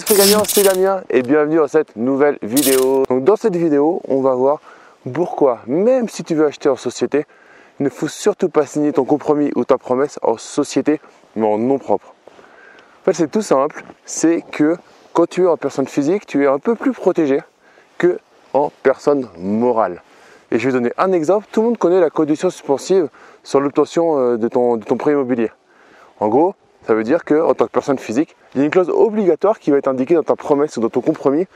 Salut les esprits gagnants, c'est Damien et bienvenue dans cette nouvelle vidéo. Donc dans cette vidéo, on va voir pourquoi, même si tu veux acheter en société, il ne faut surtout pas signer ton compromis ou ta promesse en société, mais en nom propre. En fait, c'est tout simple, c'est que quand tu es en personne physique, tu es un peu plus protégé que en personne morale. Et je vais donner un exemple. Tout le monde connaît la condition suspensive sur l'obtention euh, de ton, de ton prêt immobilier. En gros, ça veut dire qu'en tant que personne physique, il y a une clause obligatoire qui va être indiquée dans ta promesse ou dans ton compromis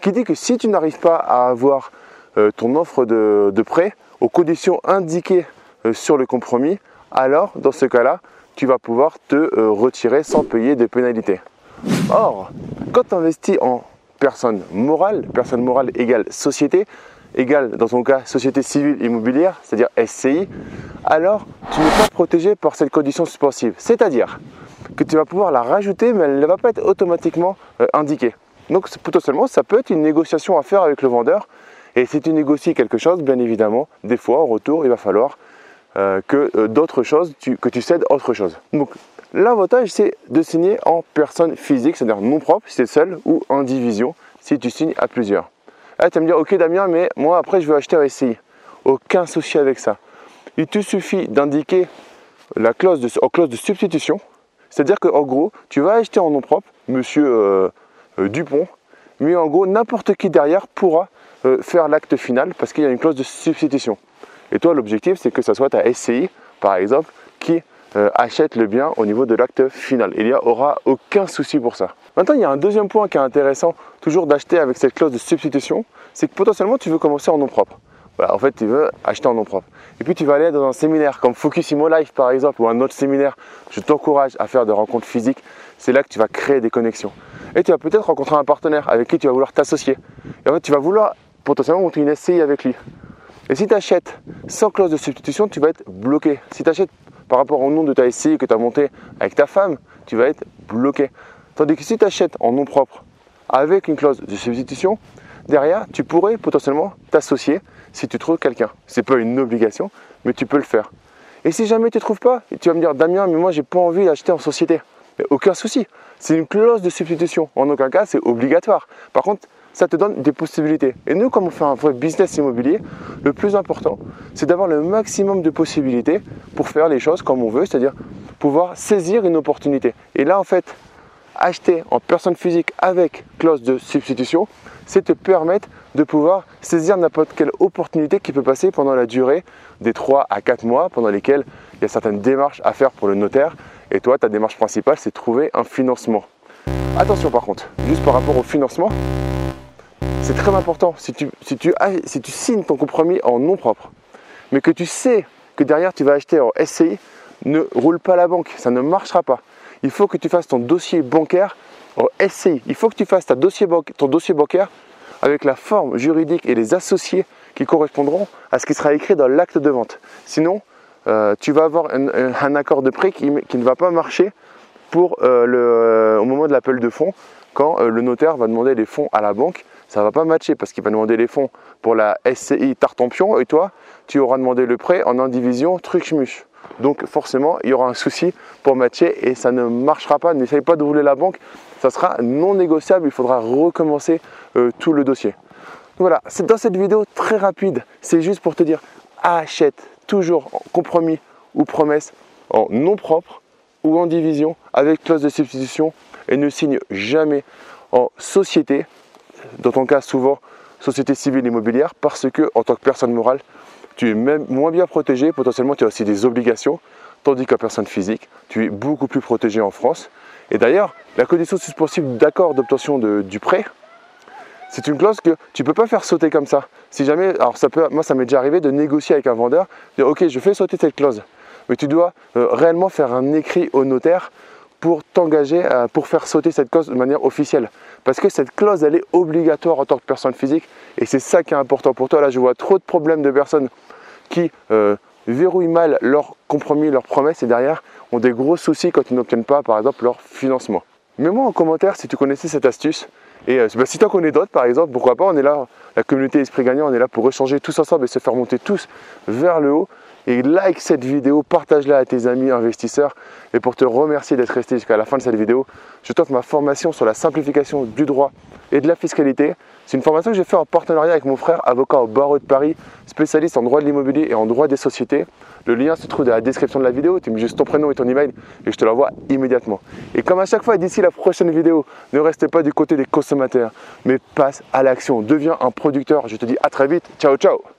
qui dit que si tu n'arrives pas à avoir euh, ton offre de, prêt aux conditions indiquées euh, sur le compromis, alors dans ce cas-là, tu vas pouvoir te euh, retirer sans payer de pénalités. Or, quand tu investis en personne morale, personne morale égale société, égale dans ton cas société civile immobilière, c'est-à-dire SCI, alors tu n'es pas protégé par cette condition suspensive. C'est-à-dire que tu vas pouvoir la rajouter, mais elle ne va pas être automatiquement euh, indiquée. Donc potentiellement, ça peut être une négociation à faire avec le vendeur. Et si tu négocies quelque chose, bien évidemment, des fois, en retour, il va falloir euh, que euh, d'autres choses, que tu cèdes autre chose. Donc l'avantage, c'est de signer en personne physique, c'est-à-dire non propre si tu es seul, ou en division si tu signes à plusieurs. Là, tu vas me dire, ok Damien, mais moi après, je veux acheter un SCI. Aucun souci avec ça. Il te suffit d'indiquer la clause en clause de substitution c'est-à-dire qu'en gros, tu vas acheter en nom propre, monsieur euh, euh, Dupont, mais en gros, n'importe qui derrière pourra euh, faire l'acte final parce qu'il y a une clause de substitution. Et toi, l'objectif, c'est que ce soit ta SCI, par exemple, qui achète le bien au niveau de l'acte final. Il n'y aura aucun souci pour ça. Maintenant, il y a un deuxième point qui est intéressant, toujours d'acheter avec cette clause de substitution, c'est que potentiellement, tu veux commencer en nom propre. En fait, tu veux acheter en nom propre. Et puis, tu vas aller dans un séminaire comme Focusimo Life, par exemple, ou un autre séminaire. Je t'encourage à faire des rencontres physiques. C'est là que tu vas créer des connexions. Et tu vas peut-être rencontrer un partenaire avec qui tu vas vouloir t'associer. Et en fait, tu vas vouloir potentiellement monter une SCI avec lui. Et si tu achètes sans clause de substitution, tu vas être bloqué. Si tu achètes par rapport au nom de ta SCI que tu as monté avec ta femme, tu vas être bloqué. Tandis que si tu achètes en nom propre avec une clause de substitution, derrière, tu pourrais potentiellement t'associer si tu trouves quelqu'un. C'est pas une obligation, mais tu peux le faire. Et si jamais tu ne trouves pas, tu vas me dire Damien, mais moi j'ai pas envie d'acheter en société. Aucun souci. C'est une clause de substitution. En aucun cas, c'est obligatoire. Par contre, ça te donne des possibilités. Et nous, comme on fait un vrai business immobilier, le plus important, c'est d'avoir le maximum de possibilités pour faire les choses comme on veut, c'est-à-dire pouvoir saisir une opportunité. Et là, en fait, acheter en personne physique avec clause de substitution, c'est te permettre de pouvoir saisir n'importe quelle opportunité qui peut passer pendant la durée des 3 à 4 mois pendant lesquels il y a certaines démarches à faire pour le notaire. Et toi, ta démarche principale, c'est trouver un financement. Attention par contre, juste par rapport au financement, c'est très important. Si tu, si, tu, si tu signes ton compromis en nom propre, mais que tu sais que derrière tu vas acheter en SCI, ne roule pas la banque, ça ne marchera pas. Il faut que tu fasses ton dossier bancaire en SCI. Il faut que tu fasses ton dossier bancaire avec la forme juridique et les associés qui correspondront à ce qui sera écrit dans l'acte de vente. Sinon, euh, tu vas avoir un, accord de prêt qui, ne va pas marcher pour, euh, le, euh, au moment de l'appel de fonds quand le notaire va demander les fonds à la banque. Ça ne va pas matcher parce qu'il va demander les fonds pour la SCI Tartampion et toi, tu auras demandé le prêt en indivision truc-muche. Donc forcément, il y aura un souci pour matcher et ça ne marchera pas. N'essaye pas de rouler la banque, ça sera non négociable. Il faudra recommencer euh, tout le dossier. Voilà, c'est dans cette vidéo très rapide. C'est juste pour te dire achète toujours en compromis ou promesse en nom propre ou en division avec clause de substitution et ne signe jamais en société, dans ton cas souvent société civile immobilière, parce que en tant que personne morale, tu es même moins bien protégé, potentiellement tu as aussi des obligations, tandis qu'en personne physique, tu es beaucoup plus protégé en France. Et d'ailleurs, la condition suspensive d'accord d'obtention du prêt, c'est une clause que tu ne peux pas faire sauter comme ça. Si jamais, alors ça peut, moi ça m'est déjà arrivé de négocier avec un vendeur, dire ok je fais sauter cette clause, mais tu dois euh, réellement faire un écrit au notaire pour t'engager pour faire sauter cette clause de manière officielle. Parce que cette clause, elle est obligatoire en tant que personne physique et c'est ça qui est important pour toi. Là, je vois trop de problèmes de personnes qui euh, verrouillent mal leur compromis, leurs promesses et derrière ont des gros soucis quand ils n'obtiennent pas, par exemple, leur financement. Mets-moi en commentaire si tu connaissais cette astuce. Et euh, bah, si tu en connais d'autres, par exemple, pourquoi pas, on est là, la communauté Esprit Gagnant, on est là pour échanger tous ensemble et se faire monter tous vers le haut. Et like cette vidéo, partage-la à tes amis investisseurs. Et pour te remercier d'être resté jusqu'à la fin de cette vidéo, je t'offre ma formation sur la simplification du droit et de la fiscalité. C'est une formation que j'ai fait en partenariat avec mon frère, avocat au barreau de Paris, spécialiste en droit de l'immobilier et en droit des sociétés. Le lien se trouve dans la description de la vidéo. Tu mets juste ton prénom et ton email et je te l'envoie immédiatement. Et comme à chaque fois, d'ici la prochaine vidéo, ne restez pas du côté des consommateurs, mais passe à l'action. Deviens un producteur. Je te dis à très vite. Ciao, ciao